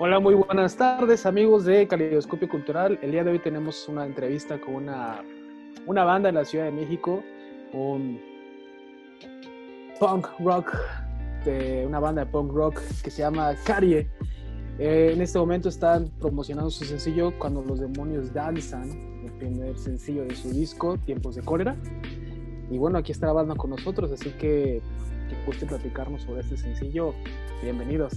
Hola, muy buenas tardes amigos de Calidoscopio Cultural. El día de hoy tenemos una entrevista con una, una banda en la Ciudad de México, un punk rock, de una banda de punk rock que se llama Carie. Eh, en este momento están promocionando su sencillo Cuando los demonios danzan, el primer sencillo de su disco, Tiempos de Cólera. Y bueno, aquí está la banda con nosotros, así que que guste platicarnos sobre este sencillo. Bienvenidos.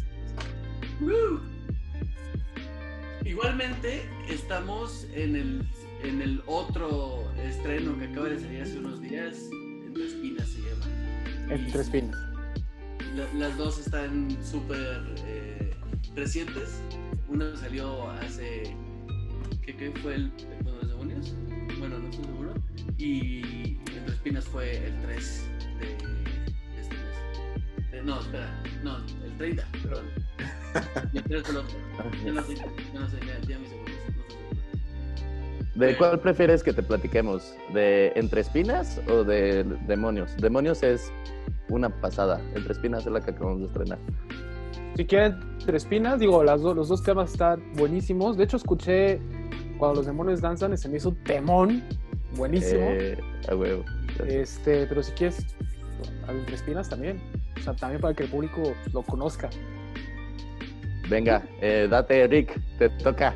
Igualmente, estamos en el, en el otro estreno que acaba de salir hace unos días, Entre Espinas se llama. Entre Espinas. La- las dos están súper eh, recientes. Una salió hace. ¿Qué, qué fue el. de los demonios? Bueno, no estoy seguro. Y Entre Espinas fue el 3 de. Eh, no, espera. No, el 30, perdón. Y el 3 fue el otro. Ya no sé, ya no sé, ya, ya me seguro. ¿De cuál prefieres que te platiquemos? ¿De Entre Espinas o de Demonios? Demonios es una pasada. Entre Espinas es la que acabamos de estrenar. Si quieren Entre Espinas, digo, las do- los dos temas están buenísimos. De hecho, escuché Cuando los demonios danzan y se me hizo un temón. Buenísimo. Eh, a huevo. Este, pero si quieres, a Entre Espinas también. O sea, también para que el público lo conozca. Venga, eh, date, Rick, te toca.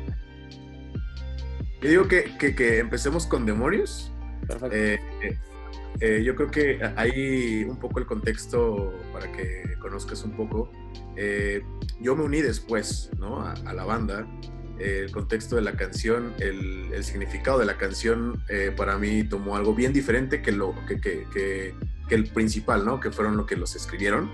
Yo digo que, que- que empecemos con Demonios. Perfecto. Eh, eh, eh, yo creo que hay un poco el contexto para que conozcas un poco. Eh, yo me uní después ¿no? a, a la banda. Eh, el contexto de la canción, el, el significado de la canción eh, para mí tomó algo bien diferente que, lo, que, que- que- que el principal, ¿no? que fueron lo que los escribieron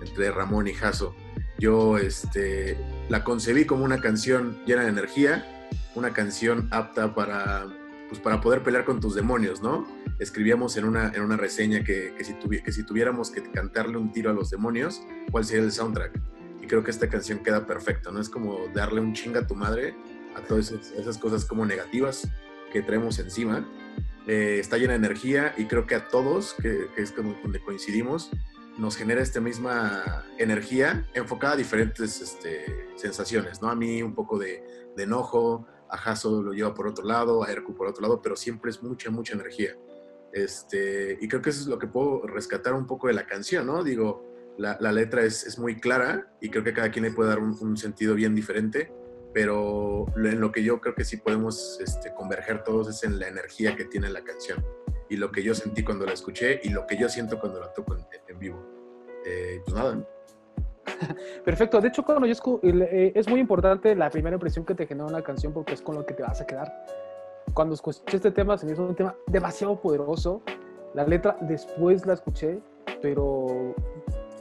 entre Ramón y Jasso. Yo este, la concebí como una canción llena de energía, una canción apta para, pues, para poder pelear con tus demonios, ¿no? Escribíamos en una, en una reseña que, que si tuvi- que si tuviéramos que cantarle un tiro a los demonios, ¿cuál sería el soundtrack? Y creo que esta canción queda perfecta, ¿no? Es como darle un chinga a tu madre a todas esas cosas como negativas que traemos encima. Eh, está llena de energía y creo que a todos, que, que es como donde coincidimos, nos genera esta misma energía enfocada a diferentes este, sensaciones, ¿no? A mí un poco de, de enojo, a Jaso lo lleva por otro lado, a Erku por otro lado, pero siempre es mucha, mucha energía. Este, y creo que eso es lo que puedo rescatar un poco de la canción, ¿no? Digo, la, la letra es, es muy clara y creo que cada quien le puede dar un sentido bien diferente, pero en lo que yo creo que sí podemos este, converger todos es en la energía que tiene la canción y lo que yo sentí cuando la escuché y lo que yo siento cuando la toco en, en vivo. Eh, pues nada. Perfecto. De hecho, cuando yo eh, es muy importante la primera impresión que te genera una canción porque es con lo que te vas a quedar. Cuando escuché este tema, se me hizo un tema demasiado poderoso. La letra después la escuché, pero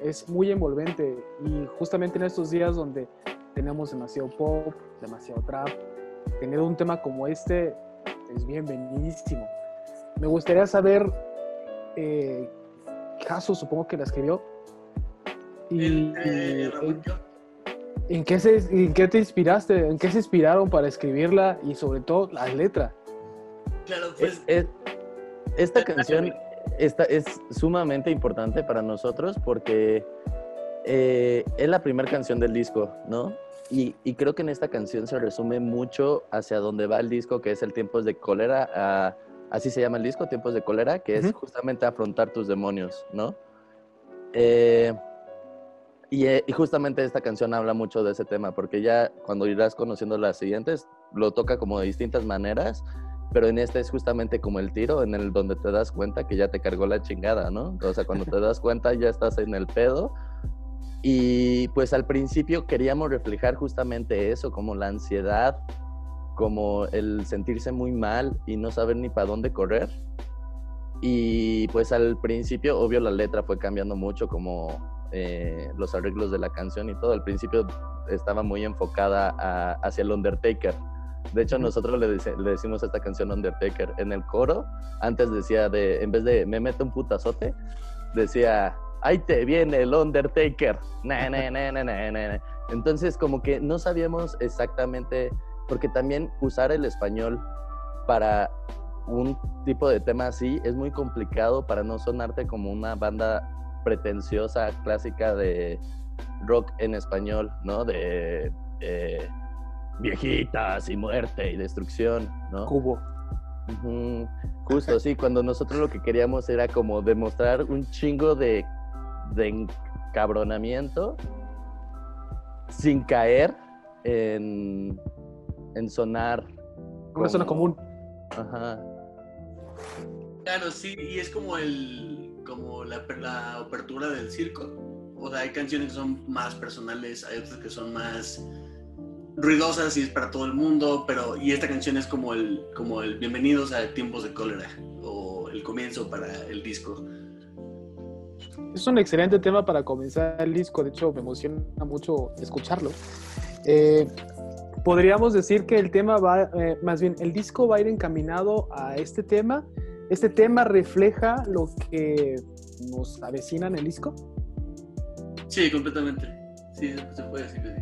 es muy envolvente. Y justamente en estos días donde tenemos demasiado pop, demasiado trap, tener un tema como este es bienvenidísimo. Me gustaría saber, eh, Caso supongo que la escribió. Y, El, eh, Ramón, yo- ¿En qué, se, ¿En qué te inspiraste? ¿En qué se inspiraron para escribirla? Y sobre todo, la letra. Claro, pues. Es- es- esta canción esta es sumamente importante para nosotros porque eh, es la primera canción del disco, ¿no? Y, y creo que en esta canción se resume mucho hacia dónde va el disco, que es el Tiempos de Cólera. así se llama el disco, Tiempos de Cólera, que es justamente afrontar tus demonios, ¿no? Eh, y, eh, y justamente esta canción habla mucho de ese tema, porque ya cuando irás conociendo las siguientes, lo toca como de distintas maneras, pero en este es justamente como el tiro, en el donde te das cuenta que ya te cargó la chingada, ¿no? O sea, cuando te das cuenta ya estás en el pedo. Y pues al principio queríamos reflejar justamente eso, como la ansiedad, como el sentirse muy mal y no saber ni para dónde correr. Y pues al principio, obvio, la letra fue cambiando mucho, como eh, los arreglos de la canción y todo. Al principio estaba muy enfocada a- hacia el Undertaker. De hecho, nosotros le, decimos a esta canción Undertaker. En el coro, antes decía de, en vez de me meto un putazote, decía, ahí te viene el Undertaker. Na, na, na. Entonces, como que no sabíamos exactamente, porque también usar el español para un tipo de tema así es muy complicado para no sonarte como una banda pretenciosa, clásica de rock en español, ¿no? De eh, viejitas y muerte y destrucción, ¿no? Cubo. Justo, sí, cuando nosotros lo que queríamos era como demostrar un chingo de, de encabronamiento sin caer en, en sonar. Una zona común. Ajá. Claro, sí, y es como el como la, la apertura del circo. O sea, hay canciones que son más personales, hay otras que son más ruidosas y es para todo el mundo, pero y esta canción es como el como el bienvenidos a tiempos de cólera o el comienzo para el disco. Es un excelente tema para comenzar el disco, de hecho me emociona mucho escucharlo. Eh, podríamos decir que el tema va, eh, más bien, el disco va a ir encaminado a este tema. Este tema refleja lo que nos avecina en el disco. Sí, completamente. Sí, se puede decir que sí.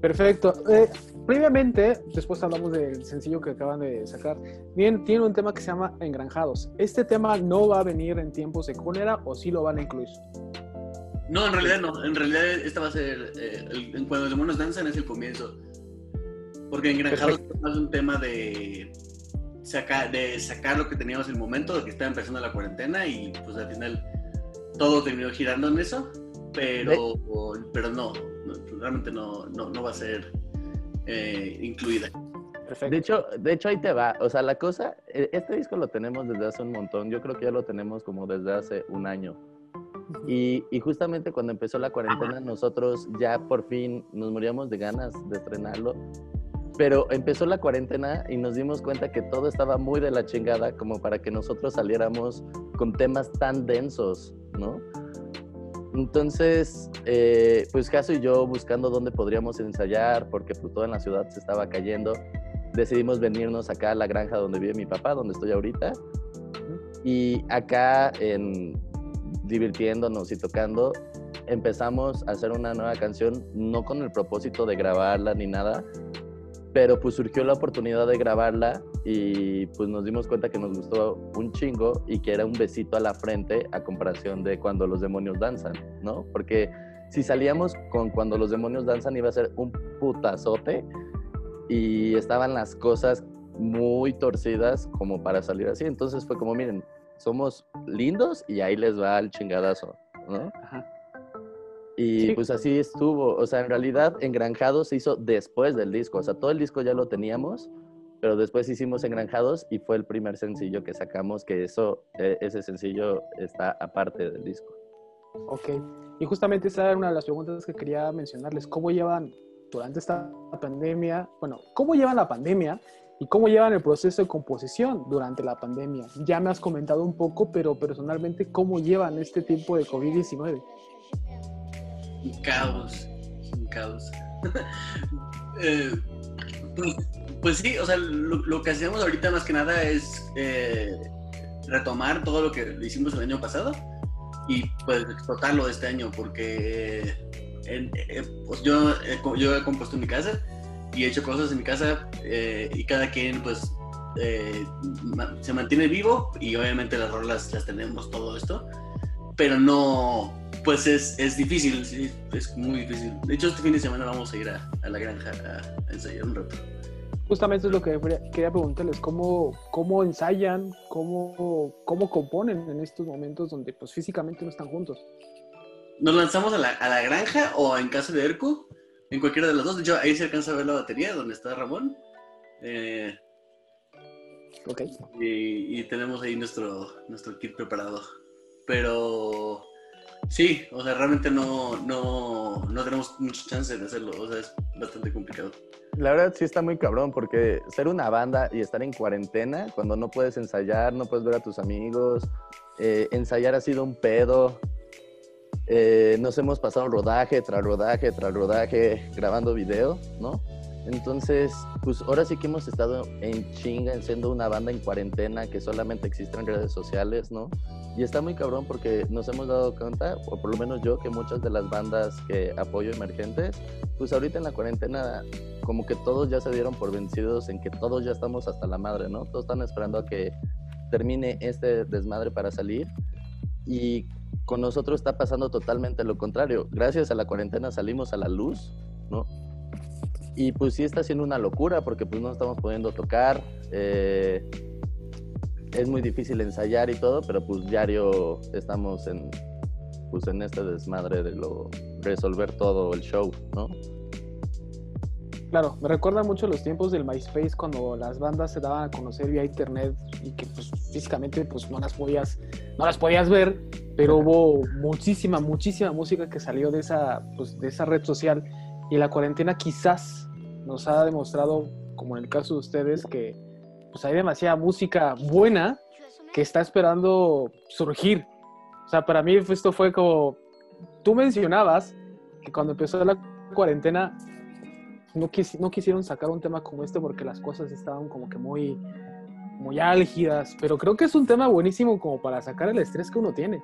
Perfecto. Eh, previamente, después hablamos del sencillo que acaban de sacar. Bien, tiene un tema que se llama Engranjados. ¿Este tema no va a venir en tiempos de cólera o sí lo van a incluir? No, en realidad no. En realidad esta va a ser. eh, el- en cuando los demonios danzan es el comienzo. Porque en Granjados es más un tema de sacar, de sacar lo que teníamos en el momento, de que estaba empezando la cuarentena y pues al final todo terminó girando en eso. Pero, pero no, no, realmente no, no, no va a ser eh, incluida. Perfecto. De hecho, de hecho, ahí te va. O sea, la cosa, eh, este disco lo tenemos desde hace un montón. Yo creo que ya lo tenemos como desde hace un año. Y, y justamente cuando empezó la cuarentena, nosotros ya por fin nos moríamos de ganas de estrenarlo. Pero empezó la cuarentena y nos dimos cuenta que todo estaba muy de la chingada como para que nosotros saliéramos con temas tan densos, ¿no? Entonces, eh, pues Caso y yo buscando dónde podríamos ensayar, porque pues, todo en la ciudad se estaba cayendo, decidimos venirnos acá a la granja donde vive mi papá, donde estoy ahorita. Y acá, en, divirtiéndonos y tocando, empezamos a hacer una nueva canción, no con el propósito de grabarla ni nada, pero pues surgió la oportunidad de grabarla y pues nos dimos cuenta que nos gustó un chingo y que era un besito a la frente a comparación de cuando los demonios danzan, ¿no? Porque si salíamos con cuando los demonios danzan iba a ser un putazote y estaban las cosas muy torcidas como para salir así. Entonces fue como, miren, somos lindos y ahí les va el chingadazo, ¿no? Ajá. Y Sí. pues así estuvo. O sea, en realidad Engranjados se hizo después del disco. O sea, todo el disco ya lo teníamos, pero después hicimos Engranjados y fue el primer sencillo que sacamos, que eso, eh, ese sencillo está aparte del disco. Ok. Y justamente esa era una de las preguntas que quería mencionarles. ¿Cómo llevan durante esta pandemia, bueno, cómo llevan la pandemia y cómo llevan el proceso de composición durante la pandemia? Ya me has comentado un poco, pero personalmente, ¿cómo llevan este tiempo de COVID-19? Un caos, un caos. Eh, pues, pues sí, o sea, lo, que hacemos ahorita más que nada es eh, retomar todo lo que hicimos el año pasado y pues explotarlo este año porque eh, pues yo, yo he compuesto en mi casa y he hecho cosas en mi casa y cada quien pues se mantiene vivo y obviamente las rolas las tenemos todo esto pero no pues es, es difícil sí, es muy difícil de hecho este fin de semana vamos a ir a, a la granja a, a ensayar un rato Justamente es lo que quería preguntarles, ¿cómo, cómo ensayan, cómo, cómo componen en estos momentos donde pues físicamente no están juntos? nos lanzamos a la, a la granja o en casa de Erku en cualquiera de las dos de hecho ahí se alcanza a ver la batería donde está Ramón Eh, Ok. y, y tenemos ahí nuestro, nuestro kit preparado. Pero sí, o sea, realmente no, no, no tenemos mucha chance de hacerlo. O sea, es bastante complicado. La verdad sí está muy cabrón porque ser una banda y estar en cuarentena cuando no puedes ensayar, no puedes ver a tus amigos, eh, ensayar ha sido un pedo. Eh, nos hemos pasado rodaje tras rodaje tras rodaje grabando video, ¿no? Entonces, pues ahora sí que hemos estado en chinga, en siendo una banda en cuarentena que solamente existe en redes sociales, ¿no? Y está muy cabrón porque nos hemos dado cuenta, o por lo menos yo, que muchas de las bandas que apoyo emergentes, pues ahorita en la cuarentena como que todos ya se dieron por vencidos en que todos ya estamos hasta la madre, ¿no? Todos están esperando a que termine este desmadre para salir y con nosotros está pasando totalmente lo contrario. Gracias a la cuarentena salimos a la luz, ¿no? Y pues sí está siendo una locura porque pues no estamos pudiendo tocar. eh, es muy difícil ensayar y todo, pero pues diario estamos en, pues en este desmadre de lo resolver todo el show, ¿no? Claro, me recuerda mucho los tiempos del MySpace cuando las bandas se daban a conocer vía internet y que pues físicamente pues no las podías, no las podías ver, pero hubo muchísima, muchísima música que salió de esa, pues, de esa red social y la cuarentena quizás nos ha demostrado, como en el caso de ustedes, que pues hay demasiada música buena que está esperando surgir. O sea, para mí esto fue como, tú mencionabas que cuando empezó la cuarentena no, quis- no quisieron sacar un tema como este porque las cosas estaban como que muy, muy álgidas, pero creo que es un tema buenísimo como para sacar el estrés que uno tiene.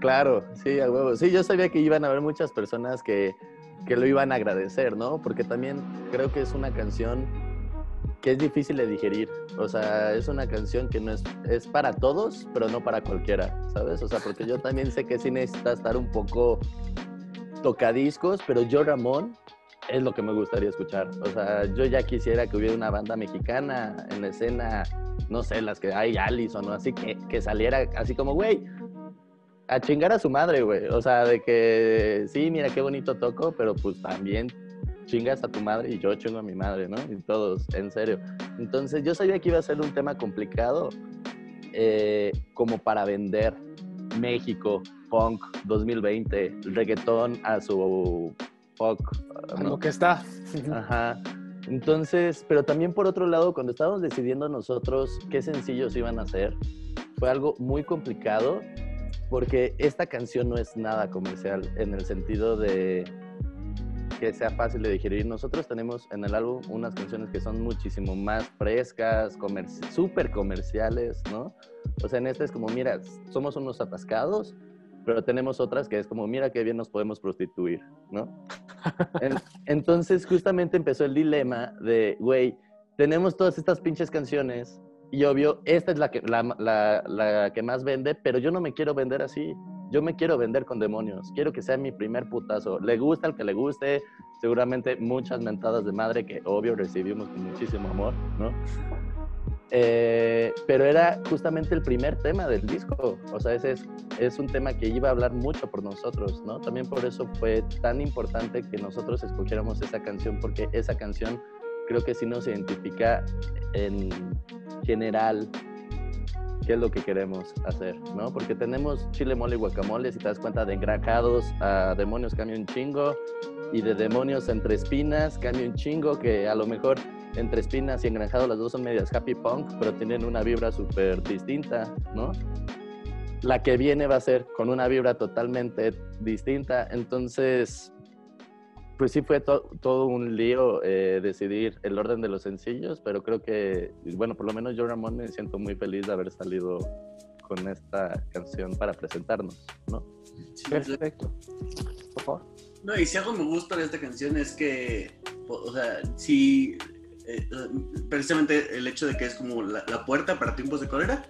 Claro, sí, a huevo. Sí, yo sabía que iban a haber muchas personas que, que lo iban a agradecer, ¿no? Porque también creo que es una canción que es difícil de digerir. O sea, es una canción que no es, es para todos, pero no para cualquiera, ¿sabes? O sea, porque yo también sé que sí necesita estar un poco tocadiscos, pero yo, Ramón, es lo que me gustaría escuchar. O sea, yo ya quisiera que hubiera una banda mexicana en la escena, no sé, las que hay o no, así que, que saliera así como, güey, a chingar a su madre, güey. O sea, de que sí, mira qué bonito toco, pero pues también chingas a tu madre y yo chingo a mi madre, ¿no? Y todos, en serio. Entonces yo sabía que iba a ser un tema complicado eh, como para vender México, punk 2020, reggaetón a su fuck, a ¿no? Lo que está. Ajá. Entonces, pero también por otro lado, cuando estábamos decidiendo nosotros qué sencillos iban a ser, fue algo muy complicado porque esta canción no es nada comercial en el sentido de que sea fácil de digerir. Nosotros tenemos en el álbum unas canciones que son muchísimo más frescas, comer súper comerciales, ¿no? O sea, en este es como, mira, somos unos atascados, pero tenemos otras que es como, mira qué bien nos podemos prostituir, ¿no? En- entonces, justamente empezó el dilema de, güey, tenemos todas estas pinches canciones y obvio, esta es la que, la, la- que más vende, pero yo no me quiero vender así. Yo me quiero vender con demonios. Quiero que sea mi primer putazo. Le gusta al que le guste. Seguramente muchas mentadas de madre que obvio recibimos con muchísimo amor, ¿no? Eh, pero era justamente el primer tema del disco. O sea, ese es, es un tema que iba a hablar mucho por nosotros, ¿no? También por eso fue tan importante que nosotros escogiéramos esa canción, porque esa canción creo que sí nos identifica en general qué es lo que queremos hacer, ¿no? Porque tenemos chile, mole y guacamole, si te das cuenta, de engrajados a demonios cambia un chingo, y de demonios entre espinas cambia un chingo, que a lo mejor entre espinas y engranjado las dos son medias happy punk, pero tienen una vibra súper distinta, ¿no? La que viene va a ser con una vibra totalmente distinta, entonces, pues sí fue to- todo un lío eh, decidir el orden de los sencillos, pero creo que, bueno, por lo menos yo, Ramón, me siento muy feliz de haber salido con esta canción para presentarnos, ¿no? Sí, Perfecto. Por favor. No, y si algo me gusta de esta canción es que, o sea, sí, eh, precisamente el hecho de que es como la, la puerta para tiempos de cólera,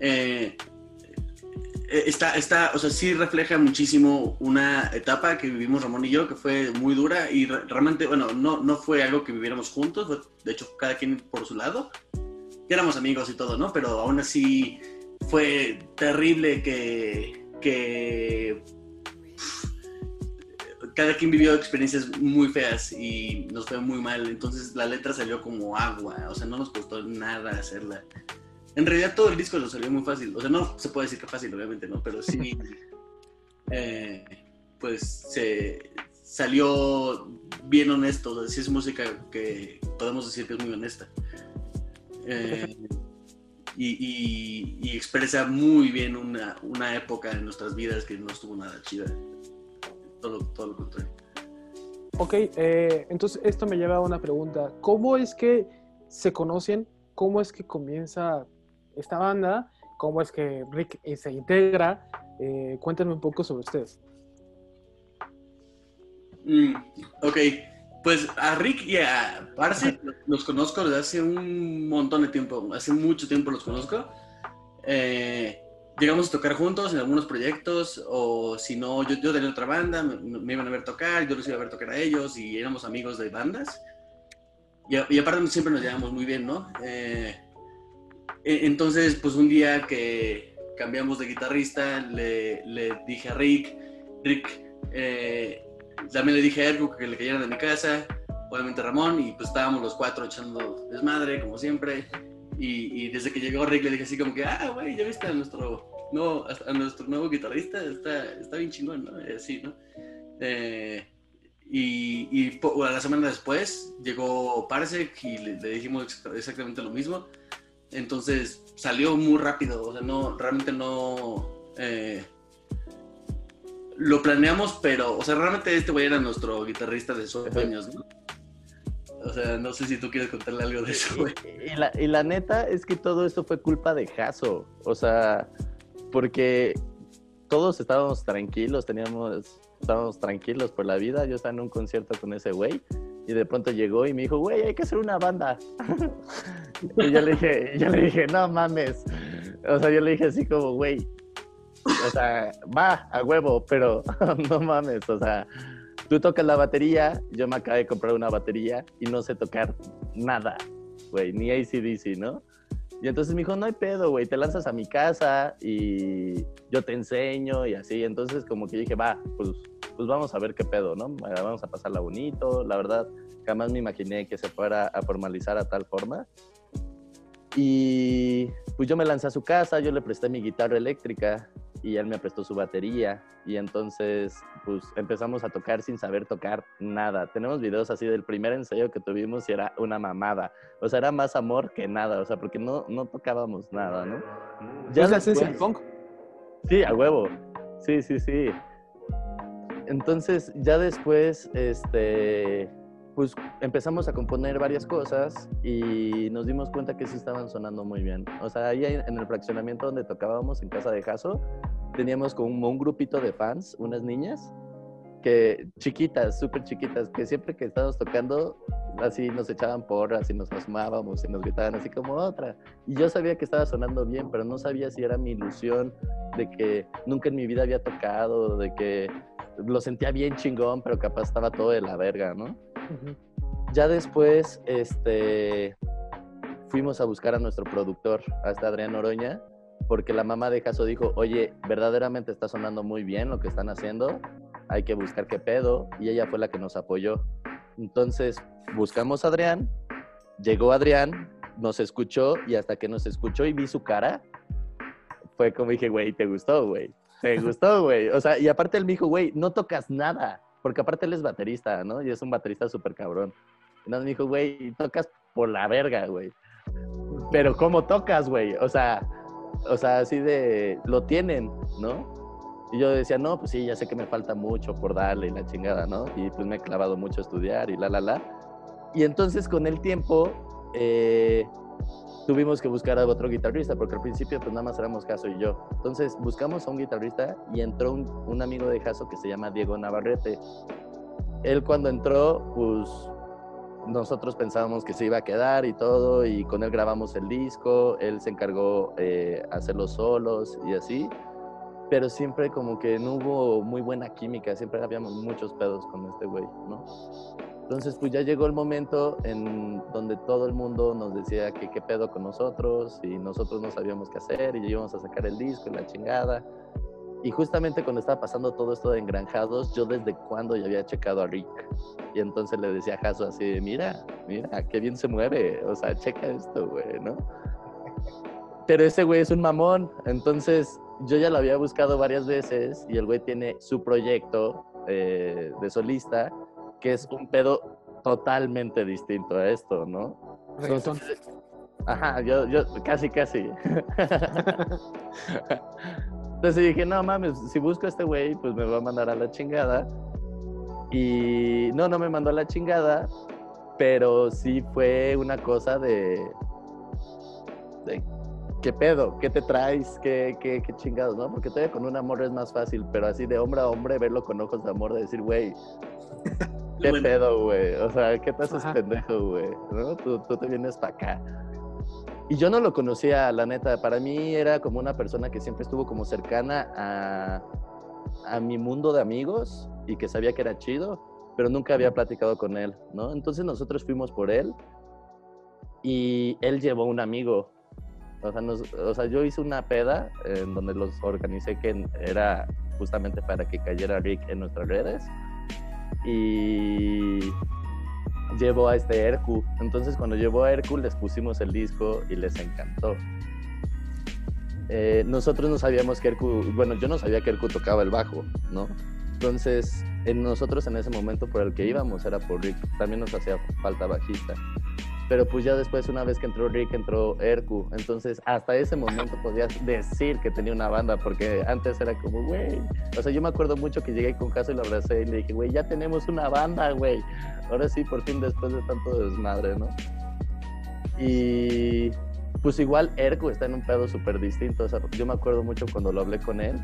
eh, está, está, o sea, sí refleja muchísimo una etapa que vivimos Ramón y yo, que fue muy dura y re- realmente, bueno, no, no fue algo que viviéramos juntos, de hecho, cada quien por su lado, éramos amigos y todo, ¿no? Pero aún así fue terrible que, que cada quien vivió experiencias muy feas y nos fue muy mal. Entonces la letra salió como agua, o sea, no nos costó nada hacerla. En realidad todo el disco nos salió muy fácil. O sea, no se puede decir que fácil, obviamente, ¿no? Pero sí, eh, pues se salió bien honesto. O sea, sí es música que podemos decir que es muy honesta. Eh, y, y- y expresa muy bien una, una época en nuestras vidas que no estuvo nada chida. Todo, todo lo contrario. Ok, eh, entonces esto me lleva a una pregunta. ¿Cómo es que se conocen? ¿Cómo es que comienza esta banda? ¿Cómo es que Rick eh, se integra? Eh, un poco sobre ustedes. Mm, ok, pues a Rick y a Parse los conozco desde hace un montón de tiempo, hace mucho tiempo los conozco. Eh, llegamos a tocar juntos en algunos proyectos, o si no, yo, yo tenía otra banda, me, me iban a ver tocar, yo los iba a ver tocar a ellos y éramos amigos de bandas. Y, aparte siempre nos llevamos muy bien, ¿no? Eh, entonces, pues un día que cambiamos de guitarrista, le, le dije a Rick, Rick, eh, también le dije a Ergo que le cayeran de mi casa, obviamente Ramón, y pues estábamos los cuatro echando desmadre, como siempre. Y, y desde que llegó Rick le dije así como que, ah, güey, ya viste a nuestro, no, a nuestro nuevo guitarrista, está, está bien chingón, ¿no? Así, ¿no? Eh, y, y a la semana después llegó Parsec y le, dijimos ex- exactamente lo mismo. Entonces salió muy rápido, o sea, no, realmente no... eh, lo planeamos, pero, o sea, realmente este güey era nuestro guitarrista de sueños, ¿no? O sea, no sé si tú quieres contarle algo de eso, güey. Y, y la, y la neta es que todo esto fue culpa de Jaso. O sea, porque todos estábamos tranquilos, teníamos, estábamos tranquilos por la vida. Yo estaba en un concierto con ese güey y de pronto llegó y me dijo, güey, hay que hacer una banda. y yo le dije, yo le dije, no mames. O sea, yo le dije así como, güey, o sea, va a huevo, pero no mames, o sea, tú tocas la batería, yo me acabé de comprar una batería y no sé tocar nada, güey, ni ACDC, ¿no? Y entonces me dijo, no hay pedo, güey, te lanzas a mi casa y yo te enseño y así. Entonces como que dije, va, pues, pues vamos a ver qué pedo, ¿no? Vamos a pasarla bonito. La verdad, jamás me imaginé que se fuera a formalizar a tal forma. Y pues yo me lancé a su casa, yo le presté mi guitarra eléctrica y él me prestó su batería. Y entonces, pues empezamos a tocar sin saber tocar nada. Tenemos videos así del primer ensayo que tuvimos y era una mamada. O sea, era más amor que nada, o sea, porque no, no tocábamos nada, ¿no? Ya es la esencia después- del punk. Sí, a huevo. Sí, sí, sí. Entonces, ya después, este, pues empezamos a componer varias cosas y nos dimos cuenta que sí estaban sonando muy bien. O sea, ahí en el fraccionamiento donde tocábamos en casa de Jaso, teníamos como un grupito de fans, unas niñas, que chiquitas, súper chiquitas, que siempre que estábamos tocando, así nos echaban porras y nos asomábamos y nos gritaban así como otra. Y yo sabía que estaba sonando bien, pero no sabía si era mi ilusión de que nunca en mi vida había tocado, de que lo sentía bien chingón, pero capaz estaba todo de la verga, ¿no? Ya después, este, fuimos a buscar a nuestro productor, hasta Adrián Oroña, porque la mamá de Caso dijo, oye, verdaderamente está sonando muy bien lo que están haciendo, hay que buscar qué pedo, y ella fue la que nos apoyó. Entonces, buscamos a Adrián, llegó Adrián, nos escuchó, y hasta que nos escuchó y vi su cara, fue como dije, güey, ¿te gustó, güey? ¿Te gustó, güey? O sea, y aparte él me dijo, güey, no tocas nada, porque aparte él es baterista, ¿no? Y es un baterista súper cabrón. Y nos dijo, güey, tocas por la verga, güey. Pero ¿cómo tocas, güey? O sea, o sea, así de, lo tienen, ¿no? Y yo decía, no, pues sí, ya sé que me falta mucho por darle y la chingada, ¿no? Y pues me he clavado mucho a estudiar y la, la, la. Y entonces con el tiempo eh, tuvimos que buscar a otro guitarrista, porque al principio pues nada más éramos Jaso y yo. Entonces buscamos a un guitarrista y entró un, un amigo de Jaso que se llama Diego Navarrete. Él cuando entró, pues nosotros pensábamos que se iba a quedar y todo, y con él grabamos el disco, él se encargó eh, hacer los solos y así, pero siempre como que no hubo muy buena química, siempre habíamos muchos pedos con este güey, ¿no? Entonces pues ya llegó el momento en donde todo el mundo nos decía que qué pedo con nosotros y nosotros no sabíamos qué hacer y íbamos a sacar el disco y la chingada. Y justamente cuando estaba pasando todo esto de engranjados, yo desde cuando ya había checado a Rick. Y entonces le decía a Jaso así, mira, mira, qué bien se mueve. O sea, checa esto, güey, ¿no? Pero ese güey es un mamón. Entonces yo ya lo había buscado varias veces y el güey tiene su proyecto eh, de solista, que es un pedo totalmente distinto a esto, ¿no? Reggaetón. Ajá, yo, yo casi, casi. Entonces dije, no mames, si busco a este güey, pues me va a mandar a la chingada. Y no, no me mandó a la chingada, pero sí fue una cosa de... de ¿Qué pedo? ¿Qué te traes? ¿Qué, qué, qué chingados, no? Porque todavía con un amor es más fácil, pero así de hombre a hombre, verlo con ojos de amor, de decir, güey, ¿qué Bueno. pedo, güey? O sea, ¿qué te haces Ajá. pendejo, güey? ¿No? Tú, tú te vienes para acá. y yo no lo conocía, la neta. Para mí era como una persona que siempre estuvo como cercana a, a mi mundo de amigos y que sabía que era chido, pero nunca había platicado con él, ¿no? Entonces nosotros fuimos por él y él llevó un amigo. O sea, nos- o sea, yo hice una peda en donde los organicé que era justamente para que cayera Rick en nuestras redes. Y llevó a este Hercu. Entonces cuando llevó a Hercu les pusimos el disco y les encantó. Eh, nosotros no sabíamos que Hercu, bueno, yo no sabía que Hercu tocaba el bajo, ¿no? Entonces, en nosotros en ese momento por el que íbamos era por Rick, también nos hacía falta bajista. Pero pues ya después, una vez que entró Rick, entró Erku. Entonces, hasta ese momento podías decir que tenía una banda, porque antes era como, güey. O sea, yo me acuerdo mucho que llegué con Caso y lo abracé y le dije, güey, ya tenemos una banda, güey. Ahora sí, por fin, después de tanto desmadre, ¿no? Y pues igual Erku está en un pedo súper distinto. O sea, yo me acuerdo mucho cuando lo hablé con él.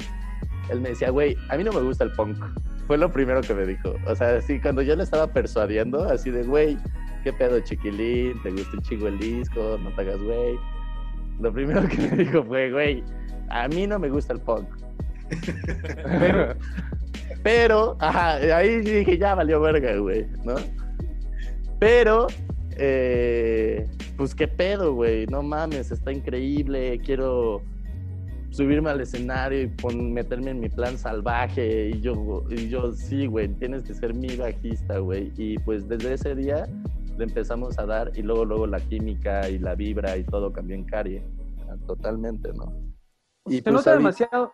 Él me decía, güey, a mí no me gusta el punk. Fue lo primero que me dijo. O sea, sí, cuando yo le estaba persuadiendo, así de, güey, ¿qué pedo, chiquilín? ¿Te gusta un chingo el disco? No te hagas, güey. Lo primero que me dijo fue, güey, a mí no me gusta el punk. pero, ajá, ahí dije, ya valió verga, güey, ¿no? Pero, eh, pues qué pedo, güey, no mames, está increíble, quiero subirme al escenario y meterme en mi plan salvaje y yo, y yo sí, güey, tienes que ser mi bajista, güey. Y pues desde ese día le empezamos a dar y luego, luego la química y la vibra y todo cambió en Carie, ah, totalmente, ¿no? Y Se pues, nota demasiado.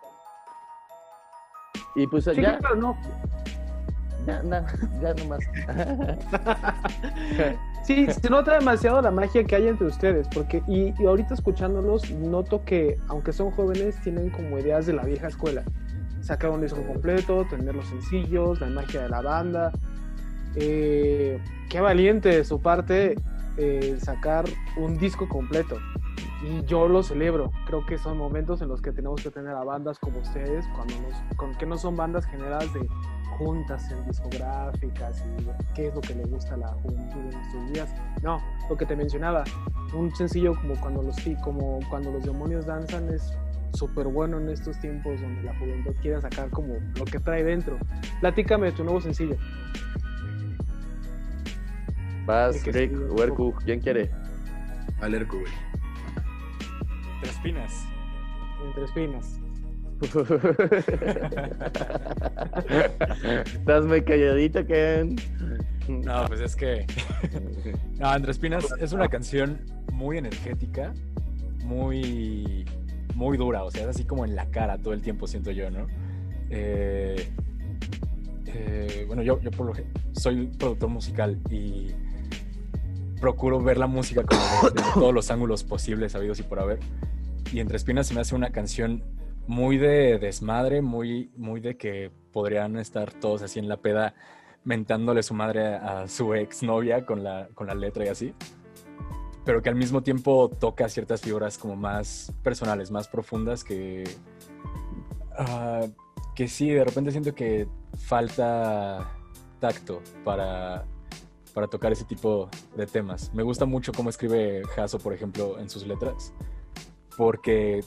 y pues Sí, ya, claro, no. ya, na- ya nomás. Sí, se nota demasiado la magia que hay entre ustedes, porque y, y ahorita escuchándolos noto que aunque son jóvenes tienen como ideas de la vieja escuela. Sacar un disco completo, tener los sencillos, la magia de la banda. Eh, qué valiente de su parte eh, sacar un disco completo. Y yo lo celebro. Creo que son momentos en los que tenemos que tener a bandas como ustedes, cuando nos, con, que no son bandas generadas de juntas en discográficas y qué es lo que le gusta a la juventud de nuestros días. No, lo que te mencionaba, un sencillo como cuando los, como cuando los demonios danzan es súper bueno en estos tiempos donde la juventud quiere sacar como lo que trae dentro. Platícame de tu nuevo sencillo. Vas, Rick, Werku, ¿quién quiere? Alerco, güey. Tres pinas. Entre espinas. Estás muy calladito, Ken. No, pues es que. No, Andrés Pinas es una canción muy energética, muy. muy dura. O sea, es así como en la cara todo el tiempo, siento yo, ¿no? Eh, eh, bueno, yo, yo por lo que soy productor musical y procuro ver la música como de, de todos los ángulos posibles, habidos y por haber. Y Entre Espinas se me hace una canción muy de desmadre, muy, muy de que podrían estar todos así en la peda mentándole su madre a su exnovia con la, con la letra y así. Pero que al mismo tiempo toca ciertas figuras como más personales, más profundas que... ah, que sí, de repente siento que falta tacto para, para tocar ese tipo de temas. Me gusta mucho cómo escribe Jaso, por ejemplo, en sus letras, porque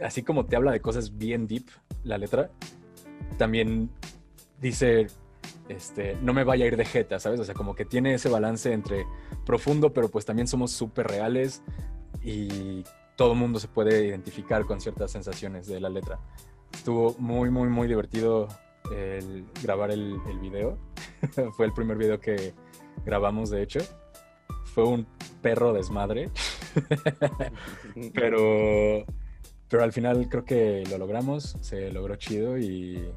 así como te habla de cosas bien deep, la letra, también dice, este, no me vaya a ir de jeta, ¿sabes? O sea, como que tiene ese balance entre profundo, pero pues también somos súper reales y todo mundo se puede identificar con ciertas sensaciones de la letra. Estuvo muy, muy, muy divertido el grabar el, el video. Fue el primer video que grabamos, de hecho. Fue un perro desmadre, pero, pero al final creo que lo logramos, se logró chido y,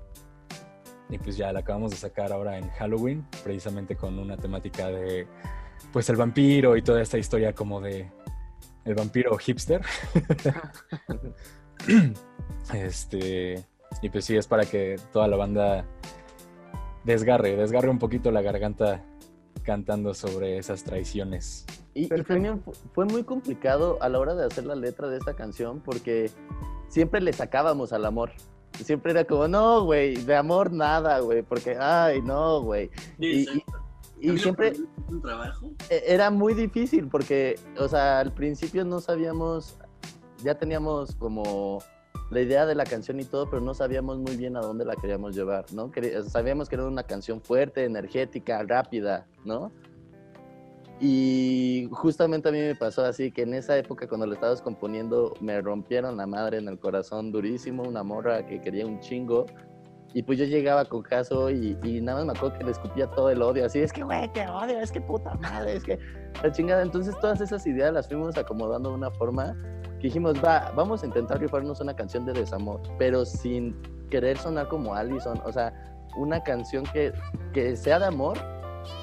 y pues ya la acabamos de sacar ahora en Halloween, precisamente con una temática de pues el vampiro y toda esta historia como de el vampiro hipster. este, y pues sí, es para que toda la banda desgarre, desgarre un poquito la garganta cantando sobre esas traiciones. Y, y también fu- fue muy complicado a la hora de hacer la letra de esta canción porque siempre le sacábamos al amor. Siempre era como, no, güey, de amor nada, güey, porque, ay, no, güey. Sí, Y, exacto. y- y ¿Amigo, siempre un trabajo? e- era muy difícil porque, o sea, al principio no sabíamos, ya teníamos como la idea de la canción y todo, pero no sabíamos muy bien a dónde la queríamos llevar, ¿no? Sabíamos que era una canción fuerte, energética, rápida, ¿no? Y justamente a mí me pasó así, que en esa época cuando lo estabas componiendo me rompieron la madre en el corazón durísimo, una morra que quería un chingo. Y pues yo llegaba con caso y, y nada más me acuerdo que le escupía todo el odio, así, es que, güey, te odio, es que puta madre, es que la chingada. Entonces todas esas ideas las fuimos acomodando de una forma que dijimos, va, vamos a intentar rifarnos una canción de desamor, pero sin querer sonar como Allison, o sea, una canción que, que sea de amor,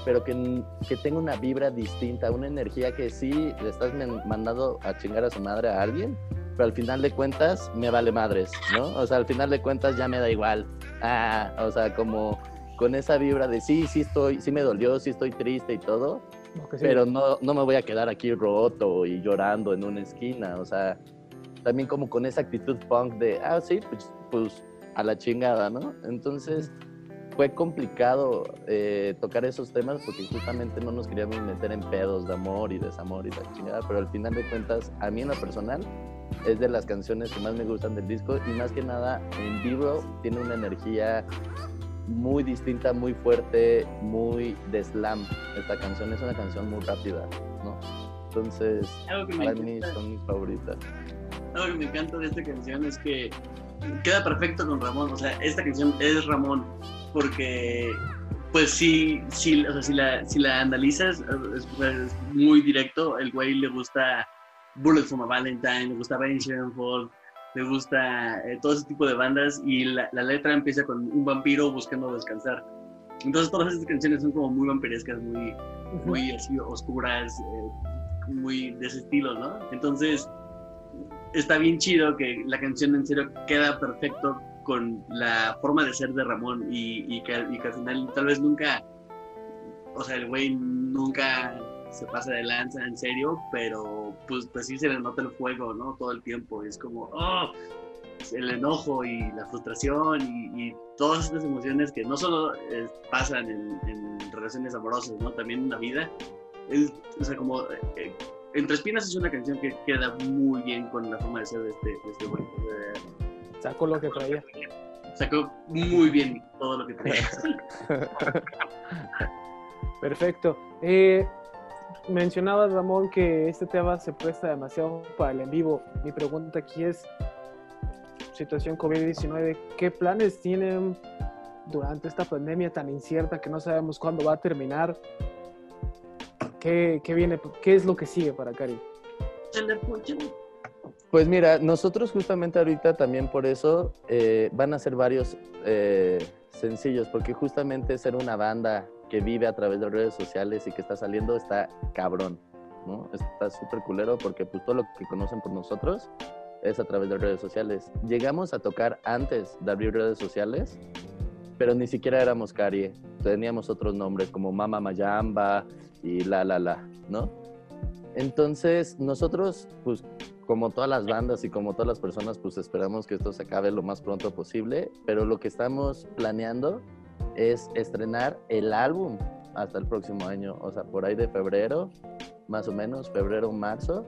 pero que, que tenga una vibra distinta, una energía que sí le estás mandando a chingar a su madre a alguien, pero al final de cuentas me vale madres, ¿no? O sea, al final de cuentas ya me da igual. Ah, o sea, como con esa vibra de sí, sí estoy, sí me dolió, sí estoy triste y todo, Pero no, no me voy a quedar aquí roto y llorando en una esquina, o sea, también como con esa actitud punk de, ah, sí, pues, pues a la chingada, ¿no? Entonces fue complicado eh, tocar esos temas porque justamente no nos queríamos meter en pedos de amor y desamor y la chingada, pero al final de cuentas, a mí en lo personal, es de las canciones que más me gustan del disco y más que nada en vivo tiene una energía muy distinta, muy fuerte, muy de slam. Esta canción es una canción muy rápida, ¿no? Entonces, para mí son mis favoritas. Algo que me encanta de esta canción es que queda perfecto con Ramón. O sea, esta canción es Ramón. Porque, pues sí, sí o sea, si, la, si la analizas, es, es muy directo. El güey le gusta Bullet for my Valentine, le gusta Avenged Sevenfold, le gusta eh, todo ese tipo de bandas. Y la, la letra empieza con un vampiro buscando descansar. Entonces, todas estas canciones son como muy vampirescas, muy, muy así oscuras, eh, muy de ese estilo, ¿no? Entonces, está bien chido que la canción en serio queda perfecto con la forma de ser de Ramón y, y que, y que al final tal vez nunca, o sea, el güey nunca se pasa de lanza en serio, pero pues, pues sí se le nota el fuego, ¿no? Todo el tiempo, es como, oh, el enojo y la frustración y, y todas estas emociones que no solo eh, pasan en, en relaciones amorosas, ¿no? También en la vida. Es, o sea, como eh, Entre Espinas es una canción que queda muy bien con la forma de ser de este, de este güey. Eh, Sacó lo que traía. sacó muy bien todo lo que traía. Perfecto. Eh, mencionabas, Ramón, que este tema se presta demasiado para el en vivo. Mi pregunta aquí es, situación COVID-19, ¿qué planes tienen durante esta pandemia tan incierta que no sabemos cuándo va a terminar? ¿Qué, qué viene, qué es lo que sigue para Cari? Pues mira, nosotros justamente ahorita también por eso eh, van a ser varios eh, sencillos, porque justamente ser una banda que vive a través de redes sociales y que está saliendo está cabrón, ¿no? Está súper culero porque pues todo lo que conocen por nosotros es a través de redes sociales. Llegamos a tocar antes de abrir redes sociales, pero ni siquiera éramos Carie. Teníamos otros nombres como Mama Mayamba y La La La, ¿no? Entonces, nosotros, pues, como todas las bandas y como todas las personas, pues esperamos que esto se acabe lo más pronto posible, pero lo que estamos planeando es estrenar el álbum hasta el próximo año, o sea, por ahí de febrero, más o menos, febrero, marzo,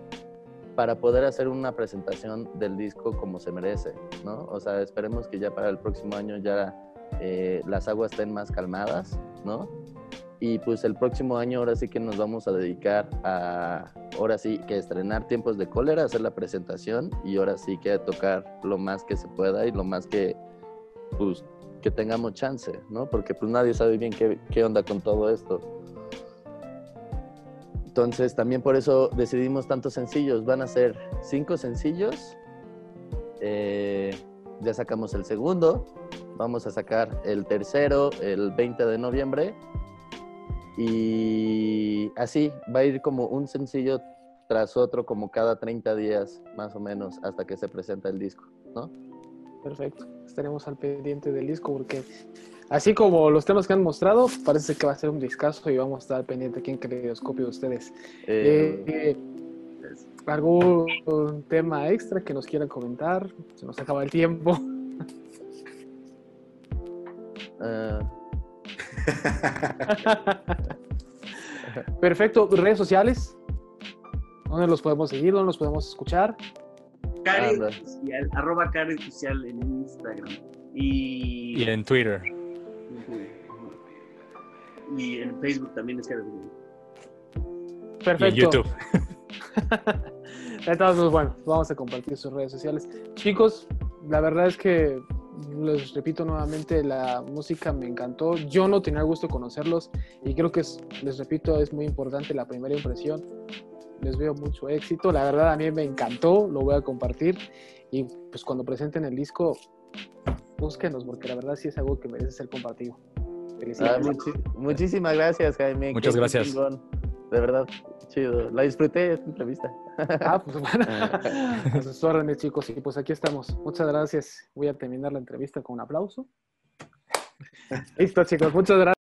para poder hacer una presentación del disco como se merece, ¿no? O sea, esperemos que ya para el próximo año ya eh, las aguas estén más calmadas, ¿no? Y pues el próximo año ahora sí que nos vamos a dedicar a, ahora sí que estrenar Tiempos de Cólera, hacer la presentación y ahora sí que tocar lo más que se pueda y lo más que, pues, que tengamos chance, ¿no? Porque pues nadie sabe bien qué, qué onda con todo esto. Entonces también por eso decidimos tantos sencillos. Van a ser cinco sencillos. Eh, ya sacamos el segundo. Vamos a sacar el tercero el 20 de noviembre. Y así va a ir como un sencillo tras otro, como cada 30 días más o menos, hasta que se presenta el disco, ¿no? Perfecto. Estaremos al pendiente del disco porque así como los temas que han mostrado, parece que va a ser un discazo y vamos a estar pendiente aquí en Caleidoscopio de ustedes. Eh, Eh, ¿Algún tema extra que nos quieran comentar? Se nos acaba el tiempo. eh, Perfecto. ¿Redes sociales? ¿Dónde los podemos seguir? ¿Dónde los podemos escuchar? Karen Anda. Oficial, arroba Karen Oficial en Instagram. Y, Y en Twitter. y en Facebook también es Karen Oficial. Y Perfecto. en YouTube. Entonces, bueno, vamos a compartir sus redes sociales. Chicos, la verdad es que les repito nuevamente, la música me encantó. Yo no tenía el gusto de conocerlos y creo que, es, les repito, es muy importante la primera impresión. Les veo mucho éxito. La verdad, a mí me encantó, lo voy a compartir. Y pues cuando presenten el disco, búsquenos, porque la verdad sí es algo que merece ser compartido. Ah, muchísimas gracias, Jaime. Muchas Qué gracias. chingón. De verdad, chido. La disfruté esta entrevista. Ah, pues bueno. A sus órdenes, chicos. Y pues aquí estamos. Muchas gracias. Voy a terminar la entrevista con un aplauso. Listo, chicos. Muchas gracias.